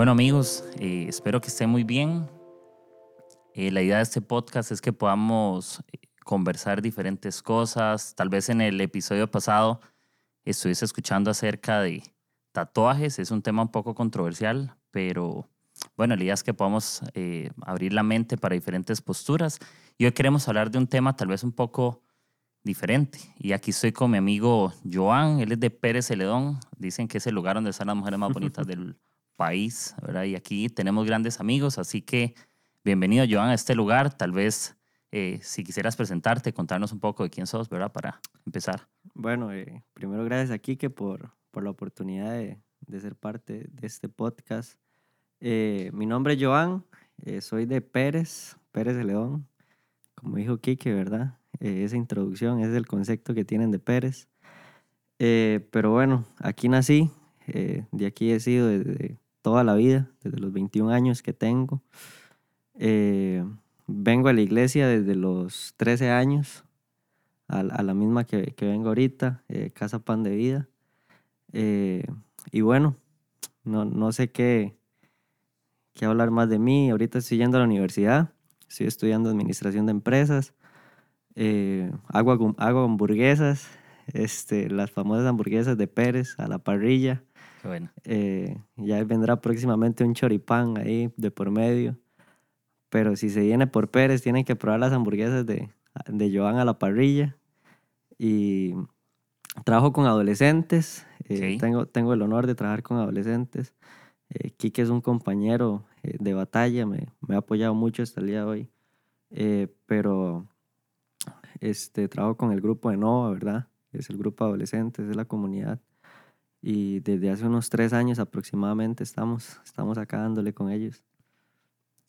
Bueno amigos, eh, espero que estén muy bien. Eh, la idea de este podcast es que podamos eh, conversar diferentes cosas. Tal vez en el episodio pasado estuviese escuchando acerca de tatuajes. Es un tema un poco controversial, pero bueno, la idea es que podamos abrir la mente para diferentes posturas. Y hoy queremos hablar de un tema tal vez un poco diferente. Y aquí estoy con mi amigo Joan, él es de Pérez Celedón. Dicen que es el lugar donde están las mujeres más bonitas del país, ¿verdad? Y aquí tenemos grandes amigos, así que bienvenido Joan a este lugar. Tal vez eh, si quisieras presentarte, contarnos un poco de quién sos, ¿verdad? Para empezar. Bueno, eh, primero gracias a Kike por, por la oportunidad de, de, ser parte de este podcast. Eh, mi nombre es Joan, soy de Pérez, Pérez Celedón, como dijo Kike, ¿verdad? esa introducción es el concepto que tienen de Pérez. pero bueno, aquí nací, de aquí he sido desde toda la vida, desde los 21 años que tengo. Eh, vengo a la iglesia desde los 13 años, a, la misma que, que vengo ahorita, eh, Casa Pan de Vida. Eh, y bueno, no, no sé qué, qué hablar más de mí. Ahorita estoy yendo a la universidad, estoy estudiando administración de empresas, hago, hago hamburguesas, este, las famosas hamburguesas de Pérez a la parrilla. Bueno. Eh, ya vendrá próximamente un choripán ahí de por medio. Pero si se viene por Pérez, tienen que probar las hamburguesas de, de Joan a la parrilla. Y trabajo con adolescentes. Eh, tengo, tengo el honor de trabajar con adolescentes. Eh, Quique es un compañero eh, de batalla, me, me, ha apoyado mucho hasta el día de hoy. pero este, trabajo con el grupo de NOVA, ¿verdad? Es el grupo de adolescentes, es la comunidad y desde hace unos tres años aproximadamente estamos, estamos acá dándole con ellos.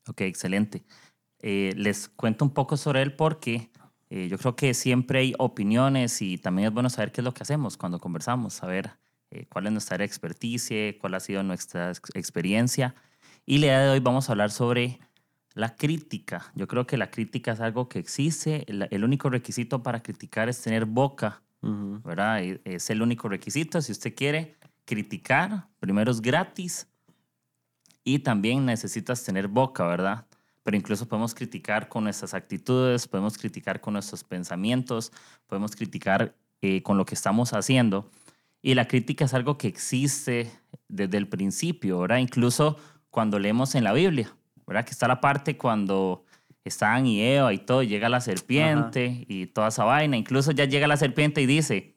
Ok, excelente. Eh, les cuento un poco sobre él porque eh, yo creo que siempre hay opiniones y también es bueno saber qué es lo que hacemos cuando conversamos, saber eh, cuál es nuestra experticia, cuál ha sido nuestra experiencia. Y la idea de hoy vamos a hablar sobre la crítica. Yo creo que la crítica es algo que existe. el único requisito para criticar es tener boca ¿verdad? Es el único requisito. Si usted quiere criticar, primero es gratis y también necesitas tener boca, ¿verdad? Pero incluso podemos criticar con nuestras actitudes, podemos criticar con nuestros pensamientos, podemos criticar eh, con lo que estamos haciendo. Y la crítica es algo que existe desde el principio, ¿verdad? Incluso cuando leemos en la Biblia, ¿verdad? Que está la parte cuando estaban y Eva y todo, llega la serpiente y toda esa vaina. Incluso ya llega la serpiente y dice,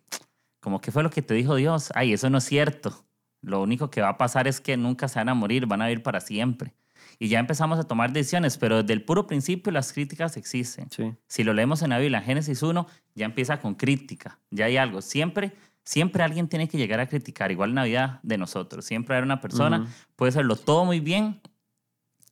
como, ¿qué fue lo que te dijo Dios? Ay, eso no es cierto. Lo único que va a pasar es que nunca se van a morir, van a vivir para siempre. Y ya empezamos a tomar decisiones, pero desde el puro principio las críticas existen. Si lo leemos en la Biblia, en Génesis 1, ya empieza con crítica, ya hay algo. Siempre, siempre alguien tiene que llegar a criticar, igual en la vida de nosotros. Siempre hay una persona, puede hacerlo todo muy bien,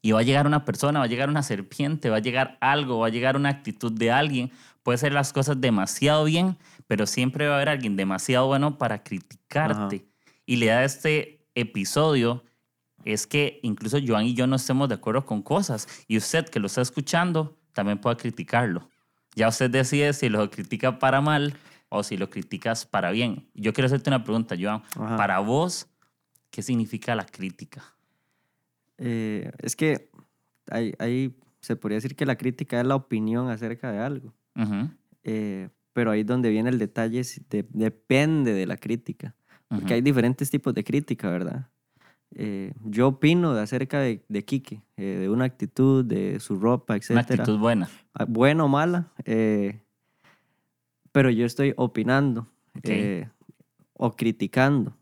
y va a llegar una persona, va a llegar una serpiente, va a llegar algo, va a llegar una actitud de alguien. Puede ser las cosas demasiado bien, pero siempre va a haber alguien demasiado bueno para criticarte. Y la idea de este episodio es que incluso Joan y yo no estemos de acuerdo con cosas y usted que lo está escuchando también pueda criticarlo. Ya usted decide si lo critica para mal o si lo criticas para bien. Yo quiero hacerte una pregunta, Joan. Para vos, ¿qué significa la crítica? Eh, es que ahí, se podría decir que la crítica es la opinión acerca de algo. Eh, pero ahí donde viene el detalle, depende de la crítica. Porque hay diferentes tipos de crítica, ¿verdad? Eh, yo opino de acerca de, de Quique, de una actitud, de su ropa, etc. Una actitud buena. Ah, buena o mala. pero yo estoy opinando o criticando.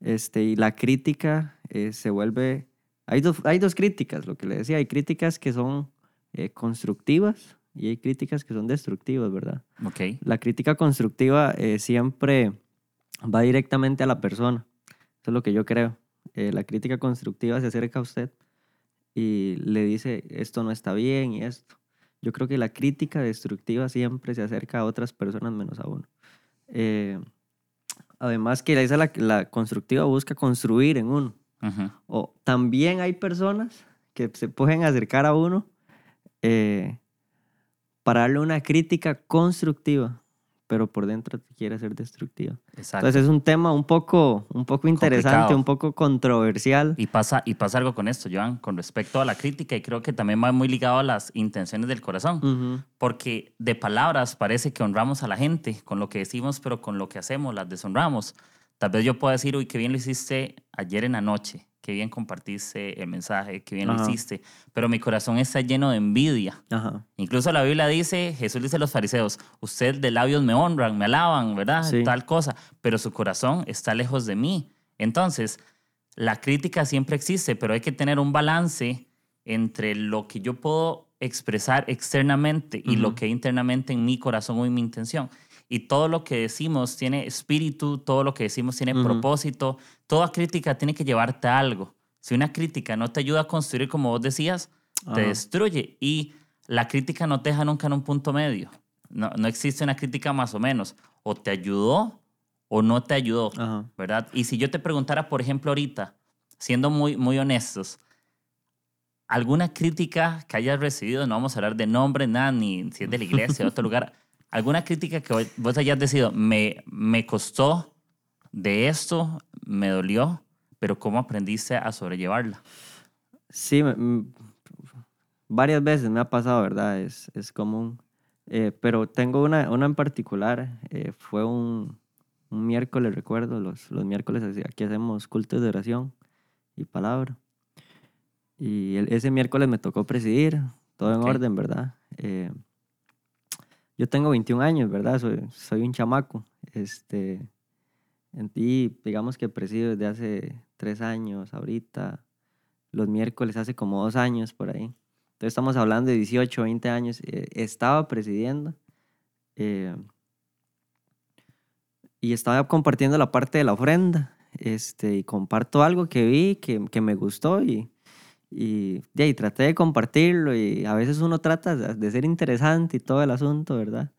Este, y la crítica se vuelve hay dos, hay dos críticas, lo que le decía. Hay críticas que son eh, constructivas y hay críticas que son destructivas, ¿verdad? Ok. La crítica constructiva eh, siempre va directamente a la persona. Eso es lo que yo creo. Eh, la crítica constructiva se acerca a usted y le dice esto no está bien y esto. Yo creo que la crítica destructiva siempre se acerca a otras personas menos a uno. además que la, la constructiva busca construir en uno. O también hay personas que se pueden acercar a uno eh, para darle una crítica constructiva, pero por dentro quiere ser destructiva. Exacto. Entonces es un tema un poco, un poco interesante, Complicado. un poco controversial. Y pasa, y pasa algo con esto, Joan, con respecto a la crítica, y creo que también va muy ligado a las intenciones del corazón, Ujú, porque de palabras parece que honramos a la gente con lo que decimos, pero con lo que hacemos las deshonramos. Tal vez yo pueda decir, uy, qué bien lo hiciste ayer en la noche, qué bien compartiste el mensaje, qué bien Ajá. lo hiciste, pero mi corazón está lleno de envidia. Ajá. Incluso la Biblia dice, Jesús dice a los fariseos, usted de labios me honran, me alaban, ¿verdad? Sí. Tal cosa, pero su corazón está lejos de mí. Entonces, la crítica siempre existe, pero hay que tener un balance entre lo que yo puedo expresar externamente y lo que hay internamente en mi corazón o en mi intención. Y todo lo que decimos tiene espíritu, todo lo que decimos tiene Ujú. propósito, toda crítica tiene que llevarte a algo. Si una crítica no te ayuda a construir, como vos decías, te Ajá. destruye. Y la crítica no te deja nunca en un punto medio. No, no existe una crítica más o menos. O te ayudó o no te ayudó, Ajá. ¿verdad? Y si yo te preguntara, por ejemplo, ahorita, siendo muy, muy honestos, alguna crítica que hayas recibido, no vamos a hablar de nombre, nada, ni si es de la iglesia o de otro lugar, alguna crítica que vos- hayas decidido, me, me costó de esto, me dolió, pero ¿cómo aprendiste a sobrellevarla? Sí, varias veces me ha pasado, ¿verdad? Es, es común. Eh, pero tengo una, una en particular. eh, fue un, un miércoles, recuerdo, los, los miércoles aquí hacemos cultos de oración y palabra. Y el- ese miércoles me tocó presidir, todo en orden, ¿verdad? Eh, yo tengo 21 años, ¿verdad? Soy, un chamaco. Este, en ti, digamos que presido desde hace tres años, ahorita, los miércoles hace como dos años por ahí. Entonces estamos hablando de 18, 20 años. eh, estaba presidiendo eh, y estaba compartiendo la parte de la ofrenda. Este, y comparto algo que vi, que, que me gustó y, y, de ahí traté de compartirlo y a veces uno trata de ser interesante y todo el asunto, ¿verdad?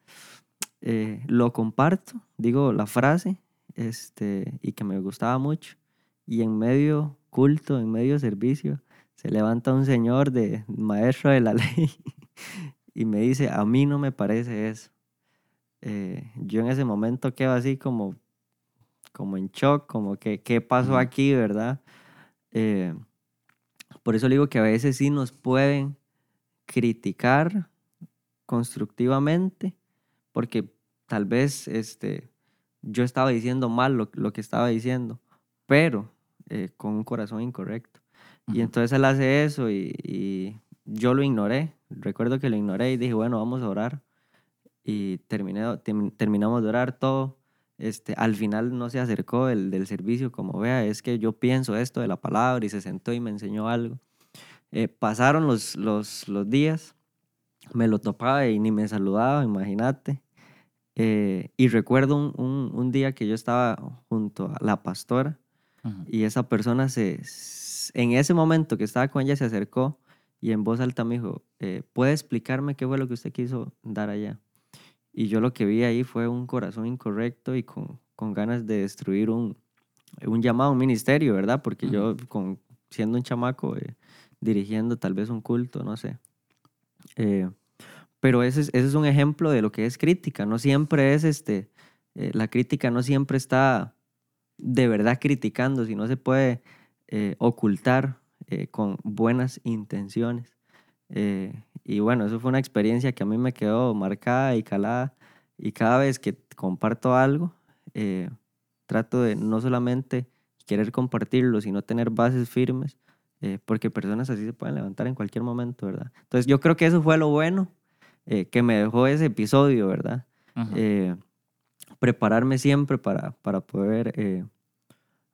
Eh, lo comparto, digo la frase este, y que me gustaba mucho. Y en medio culto, en medio servicio, se levanta un señor de maestro de la ley y me dice, a mí no me parece eso. Eh, yo en ese momento quedo así como, como en shock, como que, ¿qué pasó aquí, verdad? Eh, por eso le digo que a veces sí nos pueden criticar constructivamente, porque tal vez este, yo estaba diciendo mal lo, lo que estaba diciendo, pero eh, con un corazón incorrecto. Y entonces él hace eso y, y yo lo ignoré. Recuerdo que lo ignoré y dije, bueno, vamos a orar. Y terminé, termi- terminamos de orar todo. Este, al final no se acercó el del servicio como vea, es que yo pienso esto de la palabra y se sentó y me enseñó algo. Eh, pasaron los, los, los días, me lo topaba y ni me saludaba, imagínate. Eh, y recuerdo un, un, un día que yo estaba junto a la pastora y esa persona se, en ese momento que estaba con ella se acercó y en voz alta me dijo, eh, ¿puede explicarme qué fue lo que usted quiso dar allá? Y yo lo que vi ahí fue un corazón incorrecto y con, con ganas de destruir un, un llamado, un ministerio, ¿verdad? Porque yo, con, siendo un chamaco, eh, dirigiendo tal vez un culto, no sé. Eh, pero ese es, ese es un ejemplo de lo que es crítica. No siempre es este, eh, la crítica no siempre está de verdad criticando, sino se puede ocultar con buenas intenciones. Eh, y bueno, eso fue una experiencia que a mí me quedó marcada y calada. Y cada vez que comparto algo, eh, trato de no solamente querer compartirlo, sino tener bases firmes, eh, porque personas así se pueden levantar en cualquier momento, ¿verdad? Entonces yo creo que eso fue lo bueno eh, que me dejó ese episodio, ¿verdad? Eh, prepararme siempre para, para poder eh,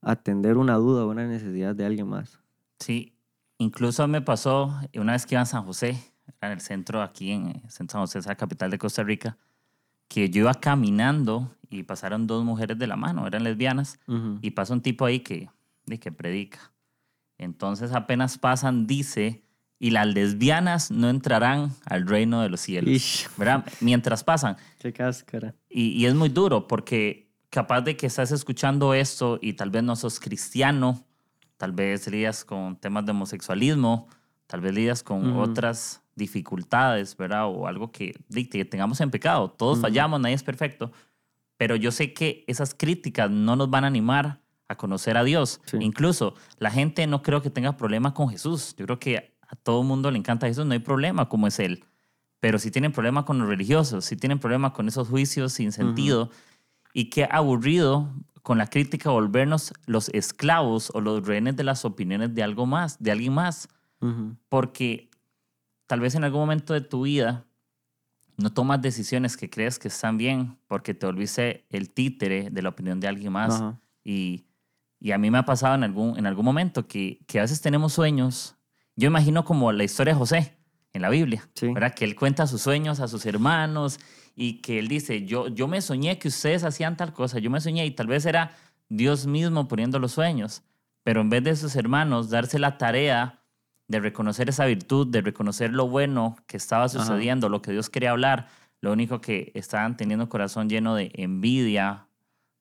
atender una duda o una necesidad de alguien más. Sí, incluso me pasó una vez que iba a San José, en el centro aquí en San José, esa capital de Costa Rica, que yo iba caminando y pasaron dos mujeres de la mano, eran lesbianas, y pasa un tipo ahí que, de que predica. Entonces apenas pasan, dice, y las lesbianas no entrarán al reino de los cielos. Ish, ¿Verdad? Mientras pasan. qué cáscara. Y, y es muy duro porque capaz de que estás escuchando esto y tal vez no sos cristiano, tal vez lidias con temas de homosexualismo, tal vez lidias con otras dificultades, ¿verdad? O algo que, que tengamos en pecado. Todos fallamos, nadie es perfecto. Pero yo sé que esas críticas no nos van a animar a conocer a Dios. Incluso la gente no creo que tenga problema con Jesús. Yo creo que a todo mundo le encanta Jesús, no hay problema como es Él. Pero si tienen problema con los religiosos, si tienen problema con esos juicios sin sentido. Y qué aburrido con la crítica volvernos los esclavos o los rehenes de las opiniones de algo más, de alguien más. Porque tal vez en algún momento de tu vida no tomas decisiones que crees que están bien porque te volviste el títere de la opinión de alguien más. Y, y, a mí me ha pasado en algún, en algún momento que, que, a veces tenemos sueños. Yo imagino como la historia de José en la Biblia, ¿verdad? Que él cuenta sus sueños a sus hermanos y que él dice, yo, yo me soñé que ustedes hacían tal cosa, yo me soñé y tal vez era Dios mismo poniendo los sueños, pero en vez de sus hermanos darse la tarea de reconocer esa virtud, de reconocer lo bueno que estaba sucediendo, lo que Dios quería hablar, lo único que estaban teniendo corazón lleno de envidia,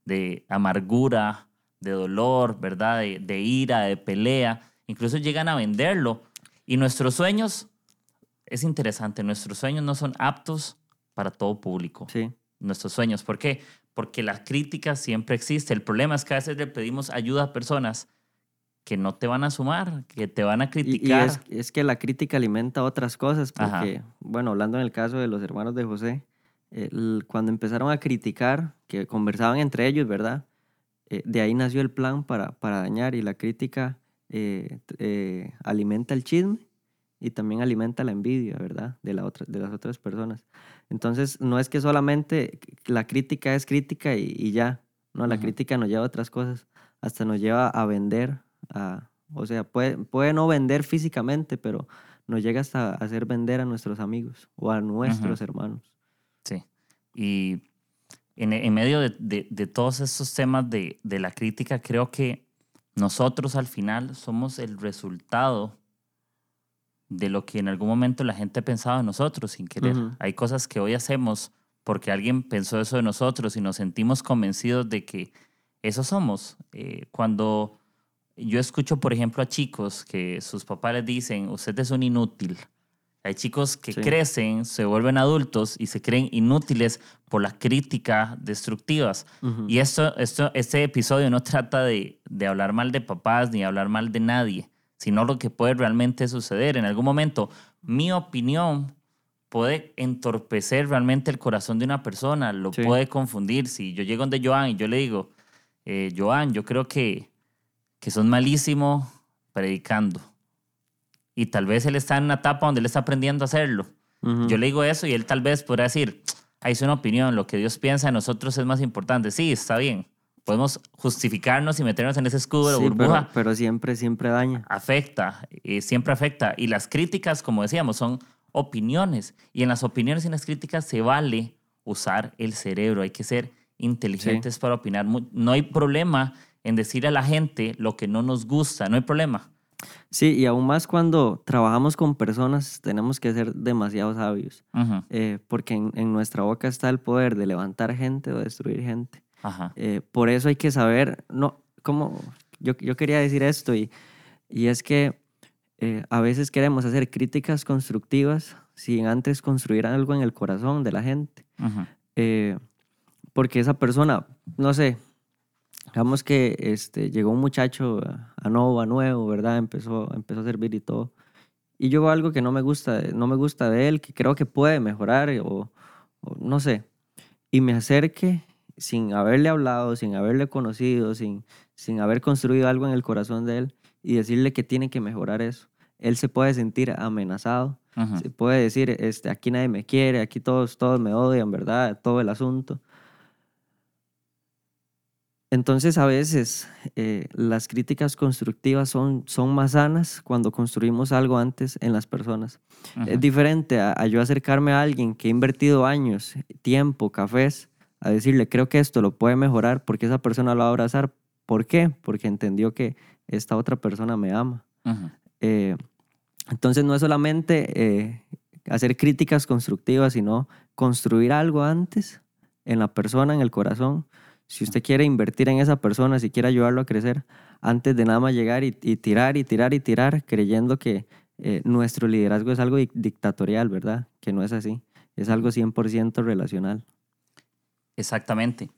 de amargura, de dolor, ¿verdad? De, de ira, de pelea, incluso llegan a venderlo. Y nuestros sueños, es interesante, nuestros sueños no son aptos para todo público. Sí. Nuestros sueños. ¿Por qué? Porque la crítica siempre existe. El problema es que a veces le pedimos ayuda a personas que no te van a sumar, que te van a criticar. Y, es, que la crítica alimenta otras cosas, porque, bueno, hablando en el caso de los hermanos de José, cuando empezaron a criticar, que conversaban entre ellos, ¿verdad? Eh, de ahí nació el plan para, para dañar y la crítica eh, eh, alimenta el chisme y también alimenta la envidia, ¿verdad? De, la otra, de las otras personas. Entonces, no es que solamente la crítica es crítica y, ya, no, la crítica nos lleva a otras cosas, hasta nos lleva a vender, a, o sea, puede, puede no vender físicamente, pero nos llega hasta a hacer vender a nuestros amigos o a nuestros hermanos. Sí, y en, en medio de, de, de, todos estos temas de, de la crítica, creo que nosotros al final somos el resultado de lo que en algún momento la gente pensaba de nosotros sin querer. Hay cosas que hoy hacemos porque alguien pensó eso de nosotros y nos sentimos convencidos de que eso somos. Eh, cuando yo escucho, por ejemplo, a chicos que sus papás les dicen, usted es un inútil. Hay chicos que crecen, se vuelven adultos y se creen inútiles por la crítica destructivas. Y esto, esto, este episodio no trata de, de hablar mal de papás ni hablar mal de nadie sino lo que puede realmente suceder. En algún momento, mi opinión puede entorpecer realmente el corazón de una persona, lo puede confundir. Si yo llego donde Joan y yo le digo, eh, Joan, yo creo que, que sos malísimo predicando. Y tal vez él está en una etapa donde él está aprendiendo a hacerlo. Yo le digo eso y él tal vez podrá decir, ahí es una opinión, lo que Dios piensa de nosotros es más importante. Sí, está bien podemos justificarnos y meternos en ese escudo de burbuja. Pero, siempre, siempre daña. Afecta, eh, siempre afecta. Y las críticas, como decíamos, son opiniones. Y en las opiniones y en las críticas se vale usar el cerebro. Hay que ser inteligentes para opinar. No hay problema en decir a la gente lo que no nos gusta, no hay problema. Sí, y aún más cuando trabajamos con personas tenemos que ser demasiado sabios, eh, porque en, en, nuestra boca está el poder de levantar gente o destruir gente. Eh, por eso hay que saber, no, cómo, yo, yo quería decir esto y, y es que eh, a veces queremos hacer críticas constructivas sin antes construir algo en el corazón de la gente. Eh, porque esa persona, no sé, digamos que este, llegó un muchacho a Nova nuevo, ¿verdad? Empezó, empezó a servir y todo. Y yo algo que no me gusta, no me gusta de él, que creo que puede mejorar o, o no sé. Y me acerque sin haberle hablado, sin haberle conocido, sin, sin haber construido algo en el corazón de él y decirle que tiene que mejorar eso. Él se puede sentir amenazado, se puede decir, este, aquí nadie me quiere, aquí todos, todos me odian, ¿verdad? Todo el asunto. Entonces a veces eh, las críticas constructivas son, son más sanas cuando construimos algo antes en las personas. Es diferente a, a, yo acercarme a alguien que ha invertido años, tiempo, cafés, a decirle, creo que esto lo puede mejorar porque esa persona lo va a abrazar. ¿Por qué? Porque entendió que esta otra persona me ama. Eh, entonces no es solamente eh, hacer críticas constructivas, sino construir algo antes en la persona, en el corazón. Si usted quiere invertir en esa persona, si quiere ayudarlo a crecer, antes de nada más llegar y, tirar y tirar y tirar, creyendo que eh, nuestro liderazgo es algo dic- dictatorial, ¿verdad? Que no es así. Es algo 100% relacional. Exactamente.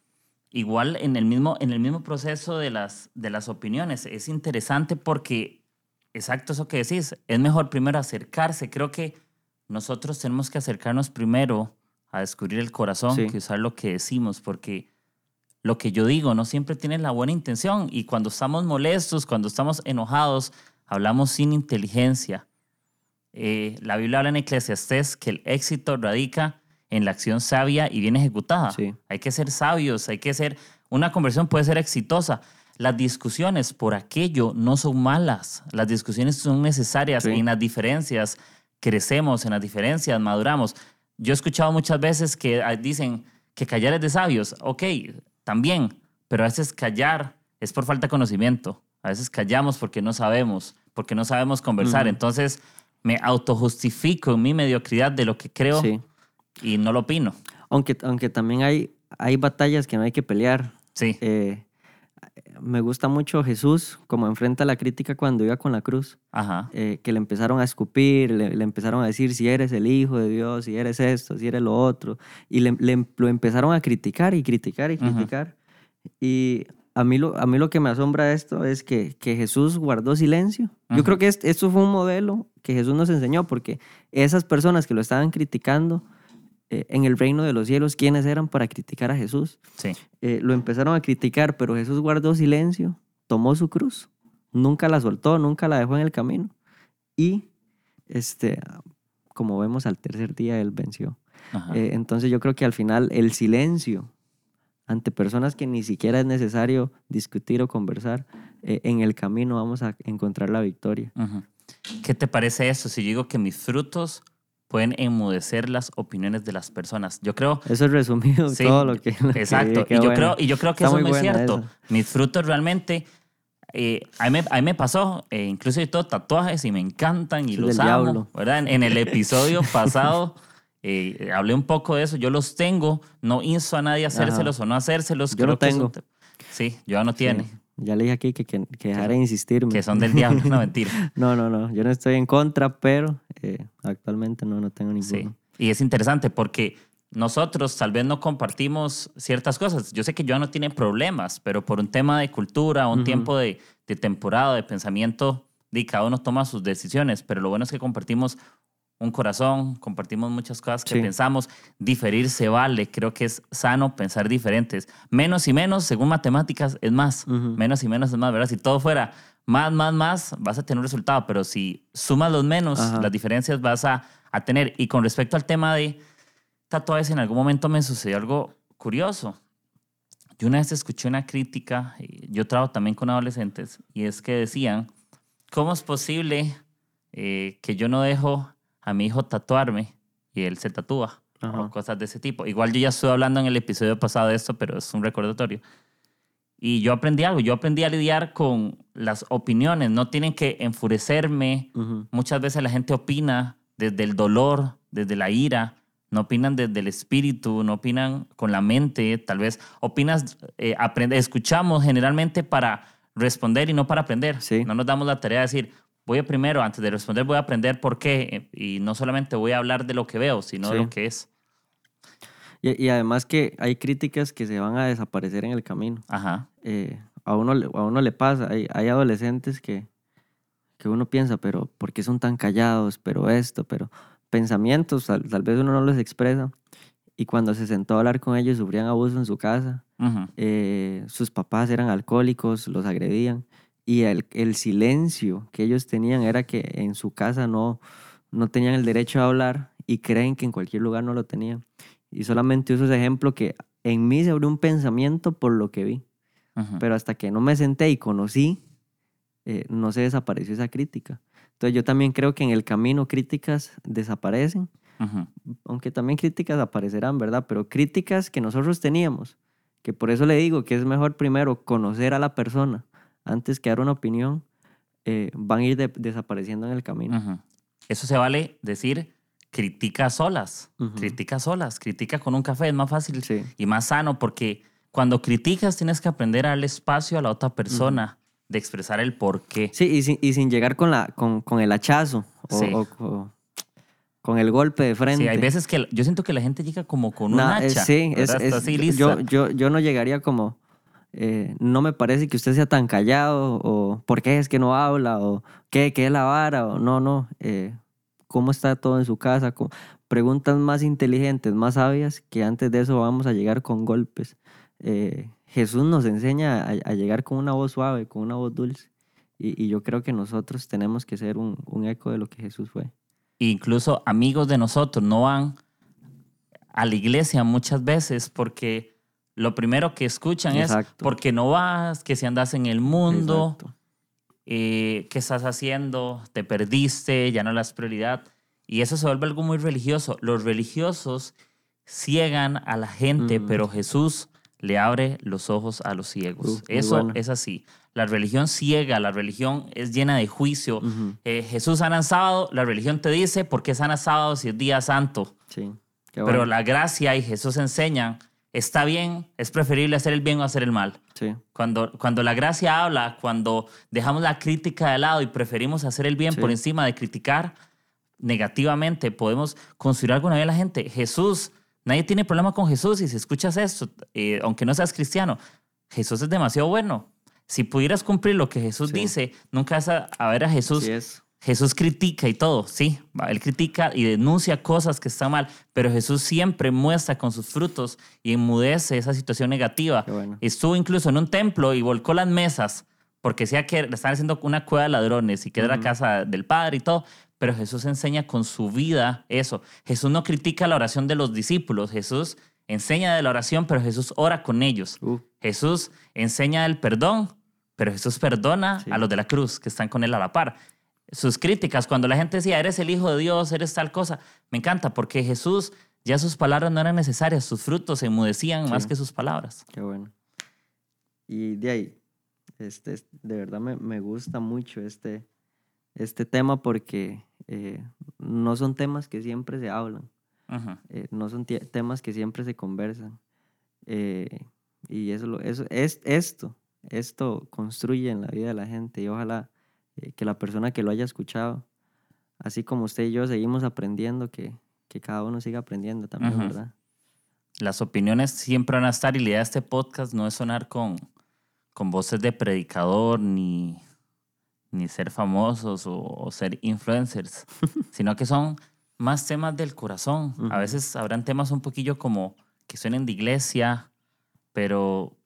Igual en el mismo, en el mismo proceso de las, de las opiniones. Es interesante porque, exacto eso que decís, es mejor primero acercarse. Creo que nosotros tenemos que acercarnos primero a descubrir el corazón Sí. que usar lo que decimos, porque lo que yo digo no siempre tiene la buena intención. Y cuando estamos molestos, cuando estamos enojados, hablamos sin inteligencia. Eh, la Biblia habla en Eclesiastés que el éxito radica en la acción sabia y bien ejecutada. Sí. Hay que ser sabios, hay que ser... Una conversión puede ser exitosa. Las discusiones por aquello no son malas. Las discusiones son necesarias. Sí. En las diferencias crecemos, en las diferencias maduramos. Yo he escuchado muchas veces que ah, dicen que callar es de sabios. Ok, también, pero a veces callar es por falta de conocimiento. A veces callamos porque no sabemos, porque no sabemos conversar. Entonces me autojustifico en mi mediocridad de lo que creo Sí. Y no lo opino. Aunque, aunque también hay, hay batallas que no hay que pelear. Sí. Eh, me gusta mucho Jesús como enfrenta la crítica cuando iba con la cruz, Ajá. eh, que le empezaron a escupir, le, le empezaron a decir si eres el Hijo de Dios, si eres esto, si eres lo otro, y le, le- lo empezaron a criticar y criticar y criticar. Y a mí, lo, a mí lo que me asombra de esto es que, que Jesús guardó silencio. Yo Ujú. creo que est- esto fue un modelo que Jesús nos enseñó, porque esas personas que lo estaban criticando eh, en el reino de los cielos, ¿quiénes eran para criticar a Jesús? Sí. eh, lo empezaron a criticar, pero Jesús guardó silencio, tomó su cruz, nunca la soltó, nunca la dejó en el camino. Y, este, como vemos, al tercer día él venció. Eh, entonces yo creo que al final el silencio ante personas que ni siquiera es necesario discutir o conversar, en el camino vamos a encontrar la victoria. ¿Qué te parece eso? Si digo que mis frutos pueden enmudecer las opiniones de las personas. Yo creo, Eso es resumido Sí, todo lo que... lo que exacto. dije, Y yo, bueno. creo, y yo creo que Está eso es muy muy buena cierto. esa. Mis frutos realmente, eh, a, mí me, a mí me pasó, eh, incluso yo tengo tatuajes y me encantan y Eso es los amo. diablo. ¿verdad? En, en el episodio pasado eh, hablé un poco de eso. Yo los tengo, no insto a nadie a hacérselos o no hacérselos. Yo Creo que es un tengo. te- Sí, yo no tiene. Sí. Ya le dije aquí que, que, que dejara de insistirme. Que son del diablo, no mentira. No, no, no. Yo no estoy en contra, pero actualmente no, no tengo ninguno. Sí. Y es interesante porque nosotros tal vez no compartimos ciertas cosas. Yo sé que Joan no tiene problemas, pero por un tema de cultura, un tiempo de, de temporada, de pensamiento, de cada uno toma sus decisiones. Pero lo bueno es que compartimos un corazón, compartimos muchas cosas que Sí. pensamos. Diferir se vale. Creo que es sano pensar diferentes. Menos y menos, según matemáticas, es más. Menos y menos es más, ¿verdad? Si todo fuera más, más, más, vas a tener un resultado. Pero si sumas los menos, Ajá. las diferencias vas a, a tener. Y con respecto al tema de tatuajes, en algún momento me sucedió algo curioso. Yo una vez escuché una crítica, y yo trabajo también con adolescentes, y es que decían, ¿cómo es posible eh, que yo no dejo a mi hijo tatuarme y él se tatúa? Ajá. O cosas de ese tipo. Igual yo ya estuve hablando en el episodio pasado de esto, pero es un recordatorio. Y yo aprendí algo, yo aprendí a lidiar con las opiniones, no tienen que enfurecerme. Muchas veces la gente opina desde el dolor, desde la ira, no opinan desde el espíritu, no opinan con la mente, tal vez opinas, eh, aprende, escuchamos generalmente para responder y no para aprender. Sí. No nos damos la tarea de decir, voy a primero, antes de responder, voy a aprender por qué eh, y no solamente voy a hablar de lo que veo, sino de lo que es. Y, y además que hay críticas que se van a desaparecer en el camino. Ajá. Eh, a, uno, a uno le pasa, hay, hay adolescentes que, que uno piensa, pero ¿por qué son tan callados? Pero esto, pero pensamientos, tal, tal vez uno no los expresa. Y cuando se sentó a hablar con ellos, sufrían abuso en su casa. Ujú. eh, sus papás eran alcohólicos, los agredían. Y el, el silencio que ellos tenían era que en su casa no, no tenían el derecho a hablar y creen que en cualquier lugar no lo tenían. Y solamente uso ese ejemplo que en mí se abrió un pensamiento por lo que vi. Pero hasta que no me senté y conocí, eh, no se desapareció esa crítica. Entonces yo también creo que en el camino críticas desaparecen, aunque también críticas aparecerán, ¿verdad? Pero críticas que nosotros teníamos, que por eso le digo que es mejor primero conocer a la persona antes que dar una opinión, eh, van a ir de- desapareciendo en el camino. Eso se vale decir, critica solas, Ujú. critica solas, critica con un café, es más fácil Sí. y más sano porque cuando criticas tienes que aprender a darle espacio a la otra persona de expresar el por qué. Sí, y sin, y sin llegar con, la, con, con el hachazo o, Sí. o- o con el golpe de frente. Sí, hay veces que yo siento que la gente llega como con un eh, hacha. sí, es, es- así yo- lista. yo, yo, yo no llegaría como, eh, no me parece que usted sea tan callado, o por qué es que no habla, o qué, qué es la vara, o no, no, eh, cómo está todo en su casa, preguntas más inteligentes, más sabias, que antes de eso vamos a llegar con golpes. Eh, Jesús nos enseña a, a llegar con una voz suave, con una voz dulce, y, y yo creo que nosotros tenemos que ser un, un eco de lo que Jesús fue. incluso amigos de nosotros no van a la iglesia muchas veces porque lo primero que escuchan es Exacto. porque no vas, que si andas en el mundo, Exacto. Eh, qué estás haciendo, te perdiste, ya no le das prioridad. Y eso se vuelve algo muy religioso. Los religiosos ciegan a la gente, pero Jesús le abre los ojos a los ciegos. Eso bueno. es así. La religión ciega, la religión es llena de juicio. Eh, Jesús sana el sábado, la religión te dice por qué sana sábado si es día santo. Sí, qué Pero la gracia y Jesús enseñan, está bien, es preferible hacer el bien o hacer el mal. Sí. Cuando, cuando la gracia habla, cuando dejamos la crítica de lado y preferimos hacer el bien Sí. por encima de criticar negativamente, podemos construir la vida de la gente. Jesús, nadie tiene problema con Jesús y si escuchas esto, eh, aunque no seas cristiano, Jesús es demasiado bueno. Si pudieras cumplir lo que Jesús Sí. dice, nunca vas a, a ver a Jesús Sí es. Jesús critica y todo, sí, él critica y denuncia cosas que están mal, pero Jesús siempre muestra con sus frutos y enmudece esa situación negativa. Bueno. Estuvo incluso en un templo y volcó las mesas porque decía que le estaban haciendo una cueva de ladrones y que era la casa del Padre y todo, pero Jesús enseña con su vida eso. Jesús no critica la oración de los discípulos, Jesús enseña de la oración, pero Jesús ora con ellos. Uh, Jesús enseña el perdón, pero Jesús perdona Sí. a los de la cruz que están con él a la par. Sus críticas, cuando la gente decía, eres el Hijo de Dios, eres tal cosa, me encanta porque Jesús, ya sus palabras no eran necesarias, sus frutos se enmudecían Sí. más que sus palabras. Qué bueno. Y de ahí, este, es- de verdad me, me gusta mucho este, este tema porque eh, no son temas que siempre se hablan, eh, no son temas que siempre se conversan. Eh, y eso, lo- eso es, esto, esto construye en la vida de la gente y ojalá que la persona que lo haya escuchado, así como usted y yo seguimos aprendiendo, que, que cada uno siga aprendiendo también, Ujú. ¿verdad? Las opiniones siempre van a estar y la idea de este podcast no es sonar con, con voces de predicador ni, ni ser famosos o, o ser influencers, sino que son más temas del corazón. A veces habrán temas un poquillo como que suenen de iglesia, pero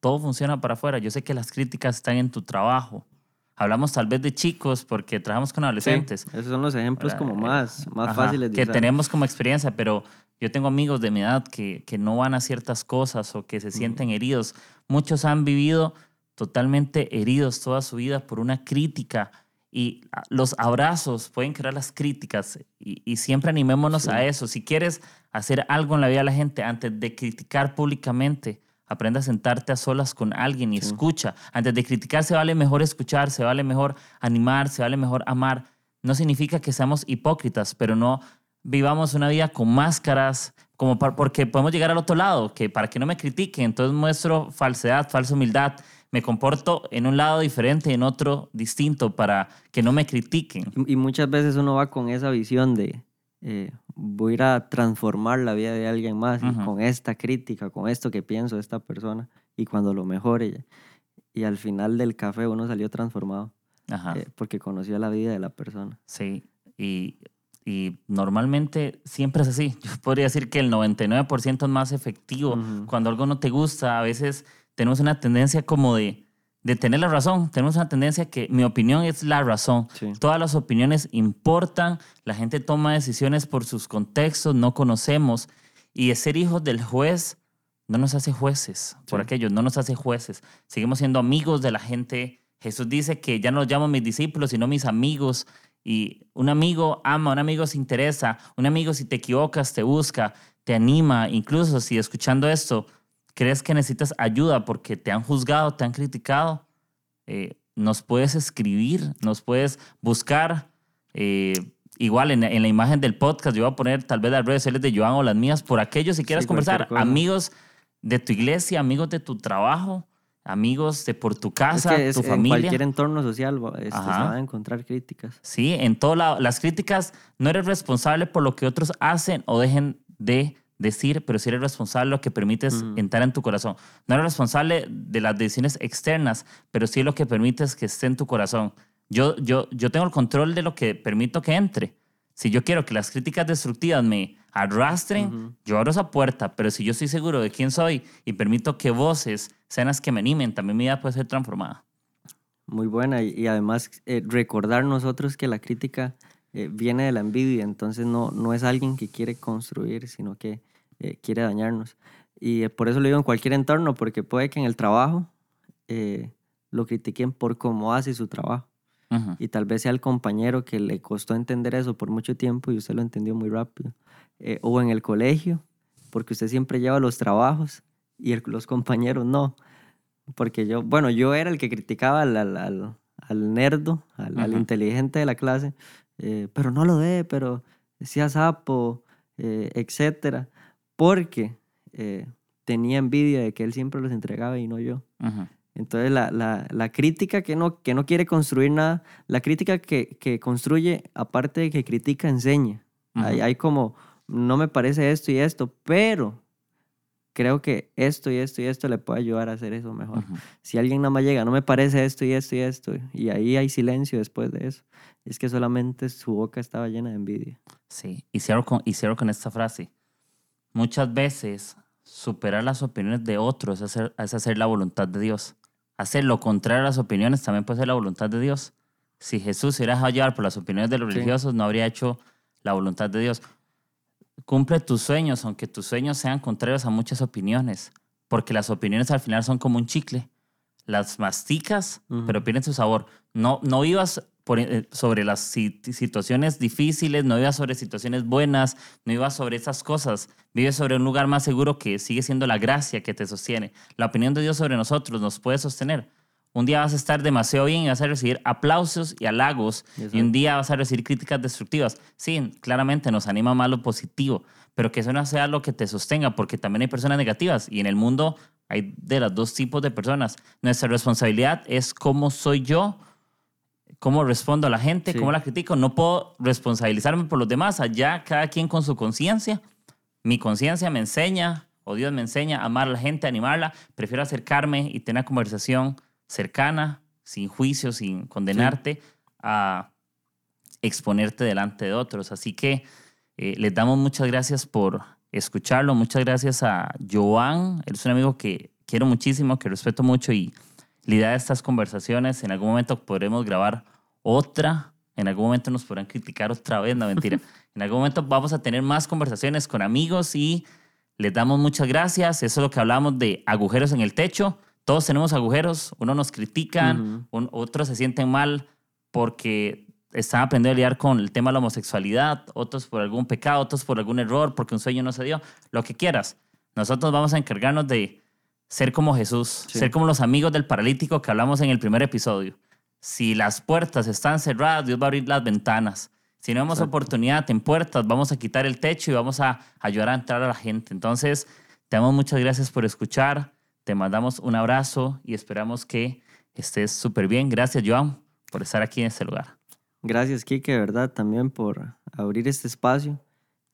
todo funciona para afuera. Yo sé que las críticas están en tu trabajo. Hablamos tal vez de chicos porque trabajamos con adolescentes. esos son los ejemplos ¿verdad? como más, más Ajá, fáciles de que usar. tenemos como experiencia, pero yo tengo amigos de mi edad que, que no van a ciertas cosas o que se sienten heridos. Muchos han vivido totalmente heridos toda su vida por una crítica y a- los abrazos pueden crear las críticas y, y siempre animémonos Sí. a eso. Si quieres hacer algo en la vida de la gente antes de criticar públicamente, aprenda a sentarte a solas con alguien y Sí. escucha. Antes de criticar se vale mejor escuchar, se vale mejor animar, se vale mejor amar. No significa que seamos hipócritas, pero no vivamos una vida con máscaras, como porque podemos llegar al otro lado, que para que no me critiquen, entonces muestro falsedad, falsa humildad, me comporto en un lado diferente y en otro distinto para que no me critiquen. Y muchas veces uno va con esa visión de eh, voy a ir a transformar la vida de alguien más y Ujú. con esta crítica, con esto que pienso de esta persona y cuando lo mejore. Y al final del café uno salió transformado Ajá. eh, porque conoció la vida de la persona. Sí, y, y normalmente siempre es así. Yo podría decir que el 99% es más efectivo. Ujú. Cuando algo no te gusta, a veces tenemos una tendencia como de, de tener la razón. Tenemos una tendencia que mi opinión es la razón. Sí. Todas las opiniones importan, la gente toma decisiones por sus contextos, no conocemos. Y ser hijos del juez no nos hace jueces, por Sí. aquello, no nos hace jueces. Seguimos siendo amigos de la gente. Jesús dice que ya no los llamo mis discípulos, sino mis amigos. Y un amigo ama, un amigo se interesa, un amigo si te equivocas te busca, te anima. Incluso si escuchando esto crees que necesitas ayuda porque te han juzgado, te han criticado, eh, nos puedes escribir, nos puedes buscar. eh, igual en, en la imagen del podcast, yo voy a poner tal vez las redes sociales de Joan o las mías, por aquellos si quieres Sí, conversar, amigos de tu iglesia, amigos de tu trabajo, amigos de por tu Es casa, que es- tu en familia. cualquier entorno social este, se van a encontrar críticas. Sí, en todo lado. Las críticas, no eres responsable por lo que otros hacen o dejen de decir, pero sí eres responsable de lo que permites Ujú. entrar en tu corazón. No eres responsable de las decisiones externas, pero sí lo que permites que esté en tu corazón. Yo, yo, yo tengo el control de lo que permito que entre. Si yo quiero que las críticas destructivas me arrastren, Ujú. yo abro esa puerta, pero si yo estoy seguro de quién soy y permito que voces sean las que me animen, también mi vida puede ser transformada. Muy buena. Y, y además eh, recordar nosotros que la crítica eh, viene de la envidia, entonces no, no es alguien que quiere construir, sino que eh, quiere dañarnos. Y eh, por eso lo digo en cualquier entorno, porque puede que en el trabajo eh, lo critiquen por cómo hace su trabajo. Y tal vez sea el compañero que le costó entender eso por mucho tiempo y usted lo entendió muy rápido. Eh, o en el colegio, porque usted siempre lleva los trabajos y el- los compañeros no. Porque yo, bueno, yo era el que criticaba al, al, al, al nerdo, al, al inteligente de la clase, eh, pero no lo dé, pero decía sapo, eh, etcétera, porque eh, tenía envidia de que él siempre los entregaba y no yo. Entonces, la, la, la crítica que no, que no quiere construir nada, la crítica que, que construye, aparte de que critica, enseña. hay, hay como, no me parece esto y esto, pero creo que esto y esto y esto le puede ayudar a hacer eso mejor. Si alguien nada más llega, no me parece esto y esto y esto, y ahí hay silencio después de eso, es que solamente su boca estaba llena de envidia. Sí, y cierro, con, y cierro con esta frase. Muchas veces superar las opiniones de otros es hacer, es hacer la voluntad de Dios. Hacer lo contrario a las opiniones también puede ser la voluntad de Dios. Si Jesús se hubiera llevar por las opiniones de los Sí. religiosos, no habría hecho la voluntad de Dios. Cumple tus sueños, aunque tus sueños sean contrarios a muchas opiniones, porque las opiniones al final son como un chicle. Las masticas, pero pierden su sabor. No, no vivas por, eh, sobre las si- situaciones difíciles, no vivas sobre situaciones buenas, no vivas sobre esas cosas. Vives sobre un lugar más seguro que sigue siendo la gracia que te sostiene. La opinión de Dios sobre nosotros nos puede sostener. Un día vas a estar demasiado bien y vas a recibir aplausos y halagos, y un día vas a recibir críticas destructivas. Sí, claramente nos anima más lo positivo, pero que eso no sea lo que te sostenga, porque también hay personas negativas y en el mundo hay de los dos tipos de personas. Nuestra responsabilidad es cómo soy yo, cómo respondo a la gente, Sí. cómo la critico. No puedo responsabilizarme por los demás, allá cada quien con su conciencia. Mi conciencia me enseña, o Dios me enseña a amar a la gente, a animarla. Prefiero acercarme y tener una conversación cercana, sin juicio, sin condenarte, a exponerte delante de otros. Así que eh, les damos muchas gracias por escucharlo. Muchas gracias a Joan. Él es un amigo que quiero muchísimo, que respeto mucho y la idea de estas conversaciones, en algún momento podremos grabar otra, en algún momento nos podrán criticar otra vez, no mentira. en algún momento vamos a tener más conversaciones con amigos y les damos muchas gracias. Eso es lo que hablamos de agujeros en el techo. Todos tenemos agujeros, unos nos critican, un- otros se sienten mal porque están aprendiendo a lidiar con el tema de la homosexualidad, otros por algún pecado, otros por algún error, porque un sueño no se dio, lo que quieras. Nosotros vamos a encargarnos de ser como Jesús, Sí. ser como los amigos del paralítico que hablamos en el primer episodio. Si las puertas están cerradas, Dios va a abrir las ventanas. Si no vemos Exacto. oportunidad en puertas, vamos a quitar el techo y vamos a ayudar a entrar a la gente. Entonces, te damos muchas gracias por escuchar. Te mandamos un abrazo y esperamos que estés súper bien. Gracias, Joan, por estar aquí en este lugar. Gracias, Kike, de verdad, también por abrir este espacio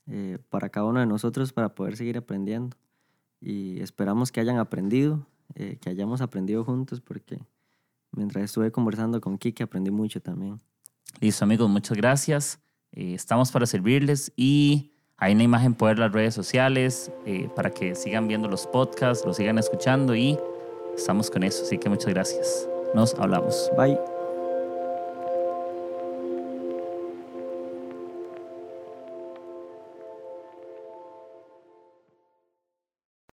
eh, para cada uno de nosotros para poder seguir aprendiendo. Y esperamos que hayan aprendido, eh, que hayamos aprendido juntos, porque mientras estuve conversando con Kike aprendí mucho también. Listo, amigos, muchas gracias. Eh, estamos para servirles y hay una imagen por las redes sociales eh, para que sigan viendo los podcasts, los sigan escuchando y estamos con eso. Así que muchas gracias. Nos hablamos. Bye.